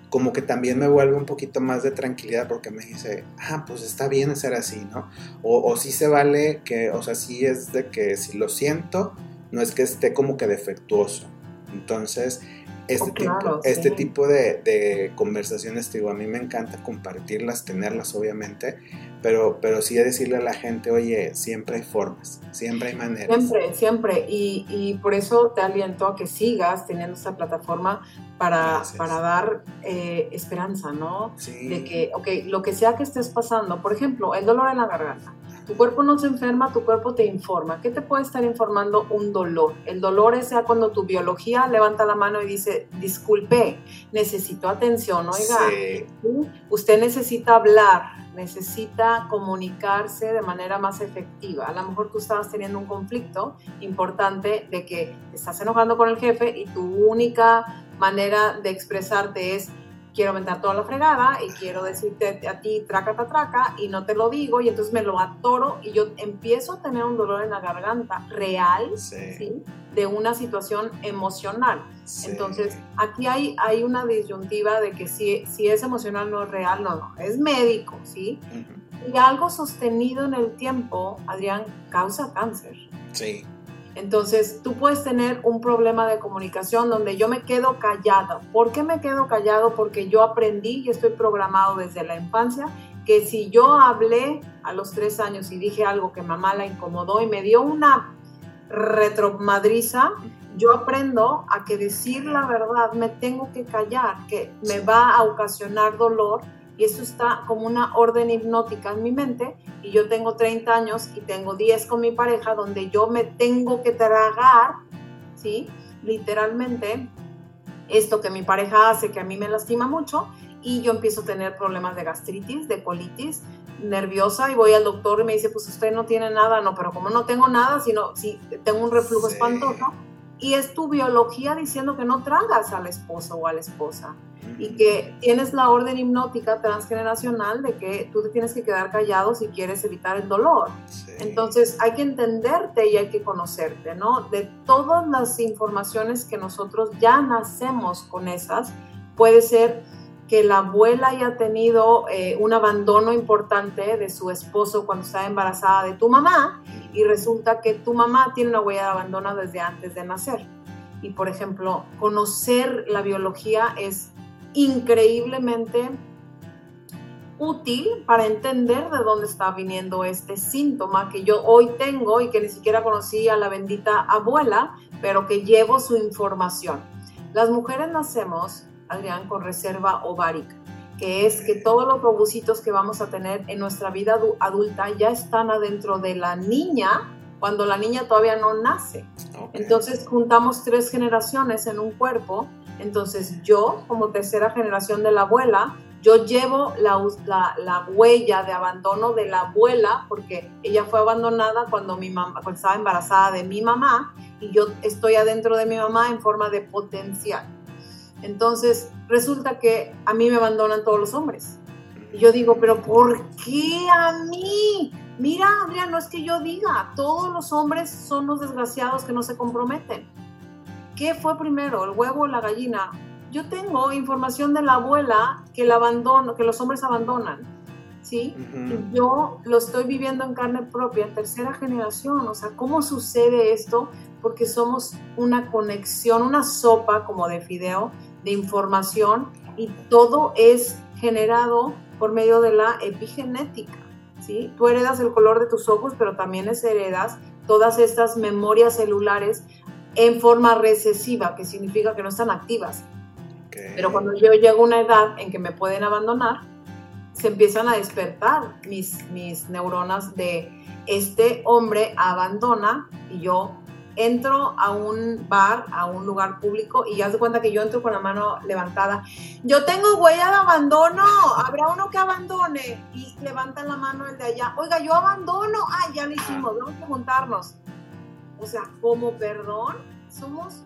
como que también me vuelve un poquito más de tranquilidad porque me dice, ah, pues está bien ser así, ¿no? O, o sí se vale que, o sea, sí es de que si lo siento, no es que esté como que defectuoso. Entonces, este, Oh, tipo, este tipo de, de conversaciones, digo, a mí me encanta compartirlas, tenerlas obviamente, pero, pero sí decirle a la gente, oye, siempre hay formas, siempre hay maneras. Siempre, siempre. Y, y por eso te aliento a que sigas teniendo esta plataforma para, para dar eh, esperanza, ¿no? Sí. De que, ok, lo que sea que estés pasando, por ejemplo, el dolor en la garganta. Tu cuerpo no se enferma, tu cuerpo te informa. ¿Qué te puede estar informando un dolor? El dolor es ya cuando tu biología levanta la mano y dice, disculpe, necesito atención, oiga. Usted necesita hablar, necesita comunicarse de manera más efectiva. A lo mejor tú estabas teniendo un conflicto importante de que te estás enojando con el jefe y tu única manera de expresarte es quiero aventar toda la fregada y quiero decirte a ti traca, ta, traca y no te lo digo y entonces me lo atoro y yo empiezo a tener un dolor en la garganta real Sí. ¿sí? de una situación emocional. sí. Entonces, aquí hay, hay una disyuntiva de que si, si es emocional no es real, no, no, es médico, ¿sí? Y algo sostenido en el tiempo, Adrián, causa cáncer. Sí. Entonces, tú puedes tener un problema de comunicación donde yo me quedo callado. ¿Por qué me quedo callado? Porque yo aprendí y estoy programado desde la infancia que si yo hablé a los tres años y dije algo que mamá la incomodó y me dio una retromadriza, yo aprendo a que decir la verdad me tengo que callar, que me va a ocasionar dolor y eso está como una orden hipnótica en mi mente y yo tengo 30 años y tengo 10 con mi pareja donde yo me tengo que tragar, ¿sí? Literalmente esto que mi pareja hace que a mí me lastima mucho y yo empiezo a tener problemas de gastritis, de colitis, nerviosa y voy al doctor y me dice, pues usted no tiene nada, no, pero como no tengo nada, sino si tengo un reflujo Sí. espantoso y es tu biología diciendo que no tragas al esposo o a la esposa y que tienes la orden hipnótica transgeneracional de que tú te tienes que quedar callado si quieres evitar el dolor. Sí. Entonces hay que entenderte y hay que conocerte, ¿no? De todas las informaciones que nosotros ya nacemos con esas, puede ser que la abuela haya tenido eh, un abandono importante de su esposo cuando estaba embarazada de tu mamá y resulta que tu mamá tiene una huella de abandono desde antes de nacer. Y por ejemplo, conocer la biología es increíblemente útil para entender de dónde está viniendo este síntoma que yo hoy tengo y que ni siquiera conocí a la bendita abuela, pero que llevo su información. Las mujeres nacemos, Adrián, con reserva ovárica, que es que todos los ovucitos que vamos a tener en nuestra vida adu- adulta ya están adentro de la niña cuando la niña todavía no nace. Entonces juntamos tres generaciones en un cuerpo. Entonces yo, como tercera generación de la abuela, yo llevo la, la huella de abandono de la abuela porque ella fue abandonada cuando, mi mamá, cuando estaba embarazada de mi mamá y yo estoy adentro de mi mamá en forma de potencial. Entonces resulta que a mí me abandonan todos los hombres. Y yo digo, pero ¿por qué a mí? Mira, Adrián, no es que yo diga, todos los hombres son los desgraciados que no se comprometen. ¿Qué fue primero, el huevo o la gallina? Yo tengo información de la abuela que, el abandono, que los hombres abandonan, ¿sí? Y yo lo estoy viviendo en carne propia, tercera generación. O sea, ¿cómo sucede esto? Porque somos una conexión, una sopa como de fideo de información y todo es generado por medio de la epigenética. ¿sí? Tú heredas el color de tus ojos, pero también es heredas todas estas memorias celulares en forma recesiva, que significa que no están activas. Ok. Pero cuando yo llego a una edad en que me pueden abandonar, se empiezan a despertar mis, mis neuronas de este hombre abandona y yo entro a un bar, a un lugar público y ya se cuenta que yo entro con la mano levantada. Yo tengo huella de abandono, habrá uno que abandone y levantan la mano el de allá. Oiga, yo abandono. Ah, ya lo hicimos, vamos a juntarnos. O sea, como perdón, somos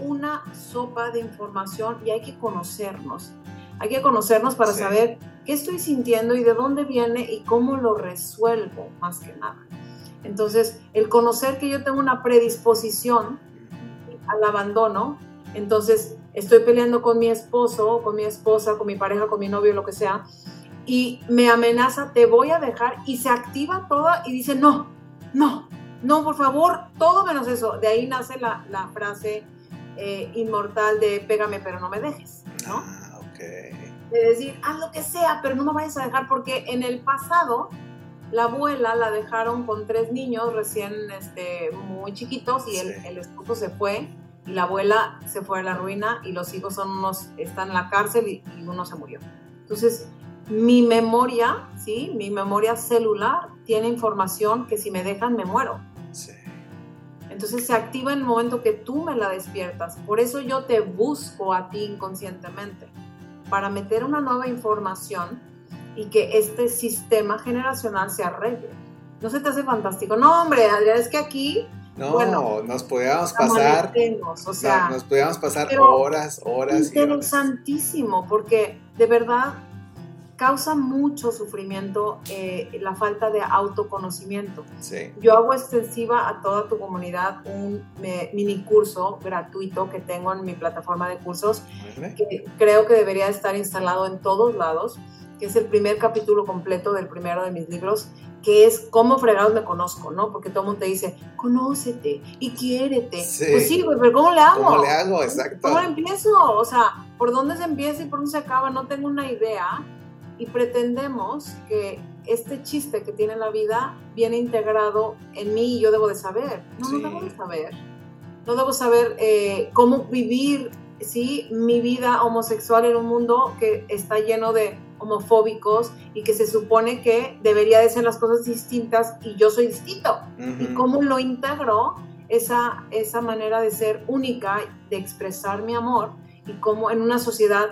una sopa de información y hay que conocernos. Hay que conocernos para Sí. saber qué estoy sintiendo y de dónde viene y cómo lo resuelvo, más que nada. Entonces, el conocer que yo tengo una predisposición al abandono, entonces estoy peleando con mi esposo, con mi esposa, con mi pareja, con mi novio, lo que sea, y me amenaza, te voy a dejar, y se activa toda y dice, no, no, no, por favor, todo menos eso. De ahí nace la, la frase, eh, inmortal de pégame pero no me dejes, ¿no? Ah, ok. De decir, haz lo que sea, pero no me vayas a dejar porque en el pasado la abuela la dejaron con tres niños recién este, muy chiquitos y el, Sí. el esposo se fue y la abuela se fue a la ruina y los hijos son unos, están en la cárcel y, y uno se murió. Entonces, mi memoria, ¿sí? Mi memoria celular tiene información que si me dejan me muero. Entonces se activa en el momento que tú me la despiertas. Por eso yo te busco a ti inconscientemente, para meter una nueva información y que este sistema generacional se arregle. ¿No se te hace fantástico? No, hombre, Adrián, es que aquí No, Bueno, nos podíamos pasar, o no, sea, nos podíamos pasar horas, horas y horas. interesantísimo, porque de verdad causa mucho sufrimiento eh, la falta de autoconocimiento. Sí. Yo hago extensiva a toda tu comunidad un me- mini curso gratuito que tengo en mi plataforma de cursos que creo que debería estar instalado en todos lados, que es el primer capítulo completo del primero de mis libros, que es cómo fregados me conozco, ¿no? Porque todo el mundo te dice, conócete y quiérete. Sí. Pues sí, pero ¿cómo le hago? ¿Cómo le hago? Exacto. ¿Cómo empiezo? O sea, ¿por dónde se empieza y por dónde se acaba? No tengo una idea. Y pretendemos que este chiste que tiene la vida viene integrado en mí y yo debo de saber. No, Sí. no debo de saber. No debo saber eh, cómo vivir, ¿sí? Mi vida homosexual en un mundo que está lleno de homofóbicos y que se supone que debería de ser las cosas distintas y yo soy distinto y cómo lo integro esa, esa manera de ser única, de expresar mi amor y cómo en una sociedad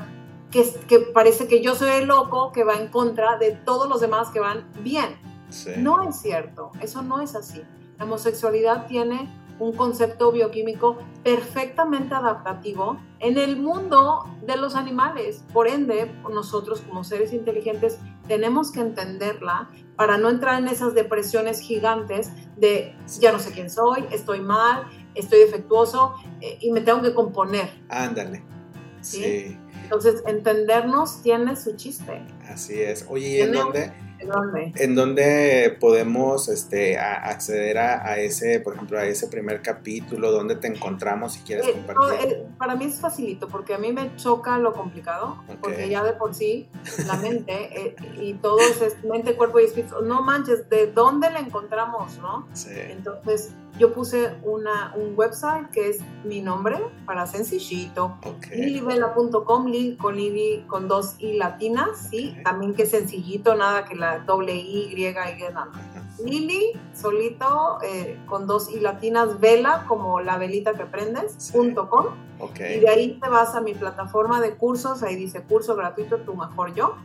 que, que parece que yo soy el loco que va en contra de todos los demás que van bien. Sí. No es cierto, eso no es así. La homosexualidad tiene un concepto bioquímico perfectamente adaptativo en el mundo de los animales. Por ende, nosotros como seres inteligentes tenemos que entenderla para no entrar en esas depresiones gigantes de ya no sé quién soy, estoy mal, estoy defectuoso eh, y me tengo que componer. Ándale. ¿Sí? Sí, Entonces, entendernos tiene su chiste. así es. Oye, ¿y en dónde, ¿De dónde? en dónde podemos este, a- acceder a, a ese, por ejemplo, a ese primer capítulo? ¿Dónde te encontramos si quieres Eh, no, compartir? eh, para mí es facilito porque a mí me choca lo complicado, porque ya de por sí la mente eh, y todo es mente, cuerpo y espíritu, no manches, ¿de dónde la encontramos, no? Sí. Entonces yo puse una, un website que es mi nombre para sencillito, Ok. lilivela.com, lil con lili con dos i latinas, sí, también que sencillito, nada que la doble i, griega y nada. Lili, solito, eh, con dos i latinas, vela, como la velita que prendes, Sí. punto com. Y de ahí te vas a mi plataforma de cursos, ahí dice curso gratuito, tu mejor yo.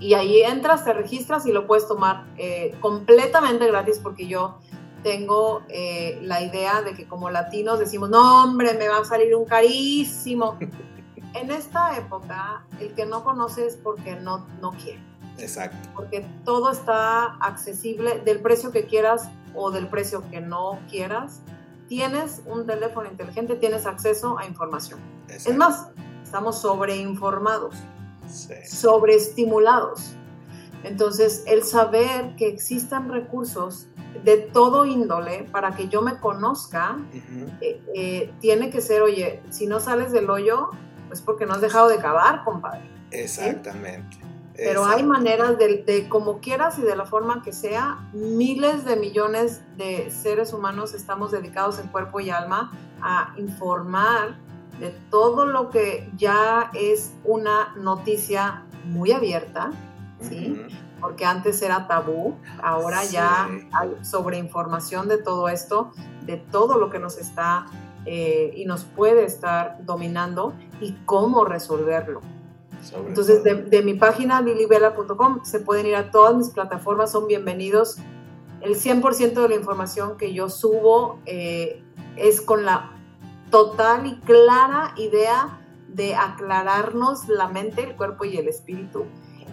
Y ahí entras, te registras y lo puedes tomar eh, completamente gratis porque yo tengo eh, la idea de que como latinos decimos, no hombre, me va a salir un carísimo. en esta época, el que no conoce es porque no, no quiere Exacto. porque todo está accesible del precio que quieras o del precio que no quieras. Tienes un teléfono inteligente, tienes acceso a información. exacto. Es más, estamos sobreinformados, Sí. sobreestimulados. Entonces, el saber que existan recursos de todo índole para que yo me conozca, eh, eh, tiene que ser, oye, si no sales del hoyo, es porque no has dejado de cavar, compadre. Exactamente. Pero hay maneras de, de como quieras y de la forma que sea, miles de millones de seres humanos estamos dedicados en cuerpo y alma a informar de todo lo que ya es una noticia muy abierta, Porque antes era tabú, ahora ya hay sobreinformación de todo esto, de todo lo que nos está eh, y nos puede estar dominando y cómo resolverlo. Sobre Entonces, de, de mi página lilibela.com se pueden ir a todas mis plataformas, son bienvenidos. El 100% de la información que yo subo eh, es con la total y clara idea de aclararnos la mente, el cuerpo y el espíritu.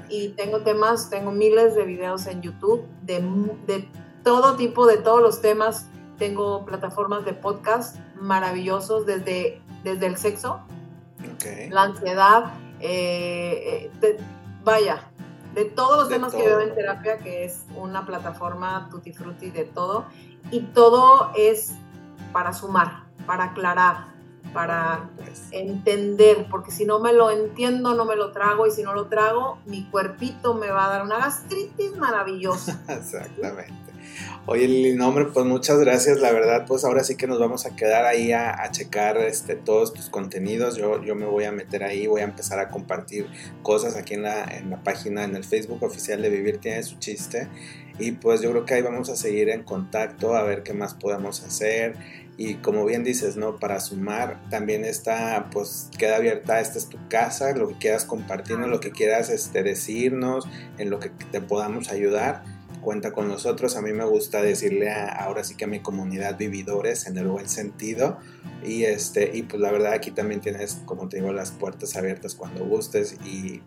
Y tengo temas, tengo miles de videos en YouTube de, todo tipo, de todos los temas. Tengo plataformas de podcast maravillosos desde, desde el sexo, la ansiedad, eh, eh, de- vaya, de todos los De temas que veo en terapia, que es una plataforma tutti frutti de todo, y todo es para sumar, para aclarar, para pues. entender, porque si no me lo entiendo, no me lo trago, y si no lo trago, mi cuerpito me va a dar una gastritis maravillosa. Exactamente. Oye, Lili, nombre, pues muchas gracias. La verdad, pues ahora sí que nos vamos a quedar ahí a, checar este, todos tus contenidos. Yo, yo me voy a meter ahí, voy a empezar a compartir cosas aquí en la, en la página, en el Facebook oficial de Vivir Tiene su chiste. Y pues yo creo que ahí vamos a seguir en contacto a ver qué más podemos hacer. Y como bien dices, ¿no? Para sumar, también está, pues queda abierta, esta es tu casa, lo que quieras compartirnos, lo que quieras este, decirnos, en lo que te podamos ayudar cuenta con nosotros. A mí me gusta decirle ahora sí que a mi comunidad vividores en el buen sentido. Y, este, y pues la verdad aquí también tienes, como te digo, las puertas abiertas cuando gustes. Y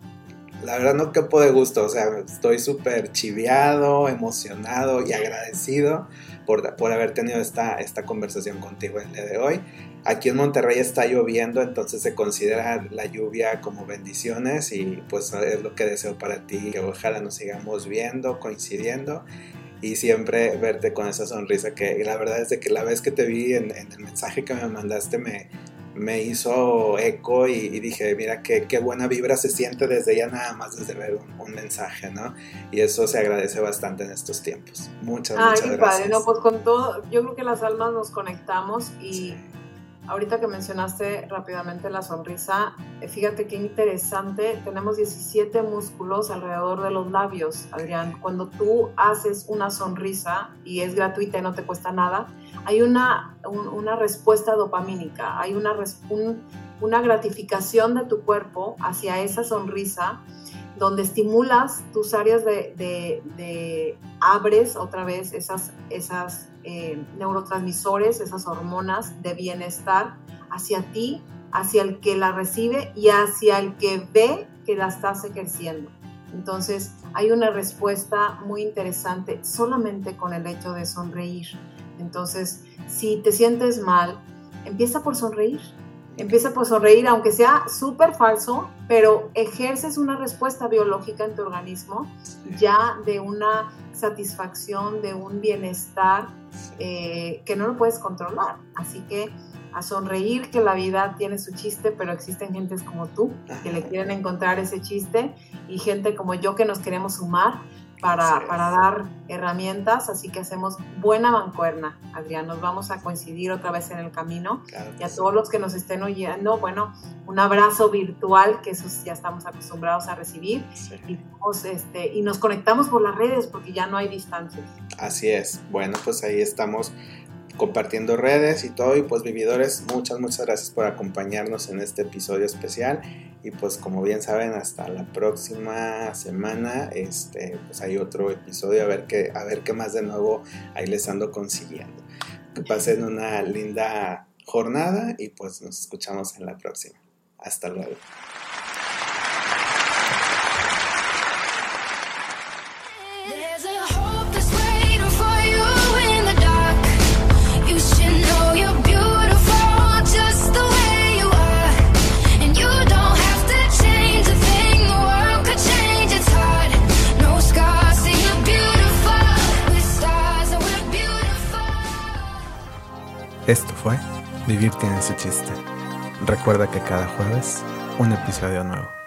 la verdad no quepo de gusto, o sea, estoy súper chiviado, emocionado y agradecido por, por, haber tenido esta, esta conversación contigo el día de hoy. Aquí en Monterrey está lloviendo, entonces se considera la lluvia como bendiciones y pues es lo que deseo para ti, que ojalá nos sigamos viendo, coincidiendo y siempre verte con esa sonrisa que la verdad es de que la vez que te vi en, en el mensaje que me mandaste me, me hizo eco y, dije, mira qué, qué, buena vibra se siente desde ya nada más desde ver un, mensaje, ¿no? Y eso se agradece bastante en estos tiempos. Muchas, Ay, muchas gracias. Padre, no, pues con todo, yo creo que las almas nos conectamos y ahorita que mencionaste rápidamente la sonrisa, eh, fíjate qué interesante, tenemos 17 músculos alrededor de los labios, Adrián. Cuando tú haces una sonrisa y es gratuita y no te cuesta nada, hay una, una respuesta dopamínica, hay una, una gratificación de tu cuerpo hacia esa sonrisa donde estimulas tus áreas de, abres otra vez esas, esas eh, neurotransmisores, esas hormonas de bienestar hacia ti, hacia el que la recibe y hacia el que ve que la estás ejerciendo. Entonces hay una respuesta muy interesante solamente con el hecho de sonreír. Entonces, si te sientes mal, empieza por sonreír. Empieza por sonreír, aunque sea súper falso, pero ejerces una respuesta biológica en tu organismo ya de una satisfacción, de un bienestar eh, que no lo puedes controlar. Así que a sonreír, que la vida tiene su chiste, pero existen gentes como tú que le quieren encontrar ese chiste y gente como yo que nos queremos sumar para, para, dar herramientas, así que hacemos buena mancuerna, Adrián. Nos vamos a coincidir otra vez en el camino. y a todos los que nos estén oyendo, bueno, un abrazo virtual, que eso ya estamos acostumbrados a recibir. Y, este, y nos conectamos por las redes porque ya no hay distancia. Así es. Bueno, pues ahí estamos compartiendo redes y todo. Y pues vividores, muchas, muchas gracias por acompañarnos en este episodio especial. Y pues como bien saben, hasta la próxima semana, este, pues hay otro episodio a ver qué, a ver qué más de nuevo ahí les ando consiguiendo. Que pasen una linda jornada y pues nos escuchamos en la próxima. Hasta luego. Esto fue Vivir tiene su chiste. Recuerda que cada jueves un episodio nuevo.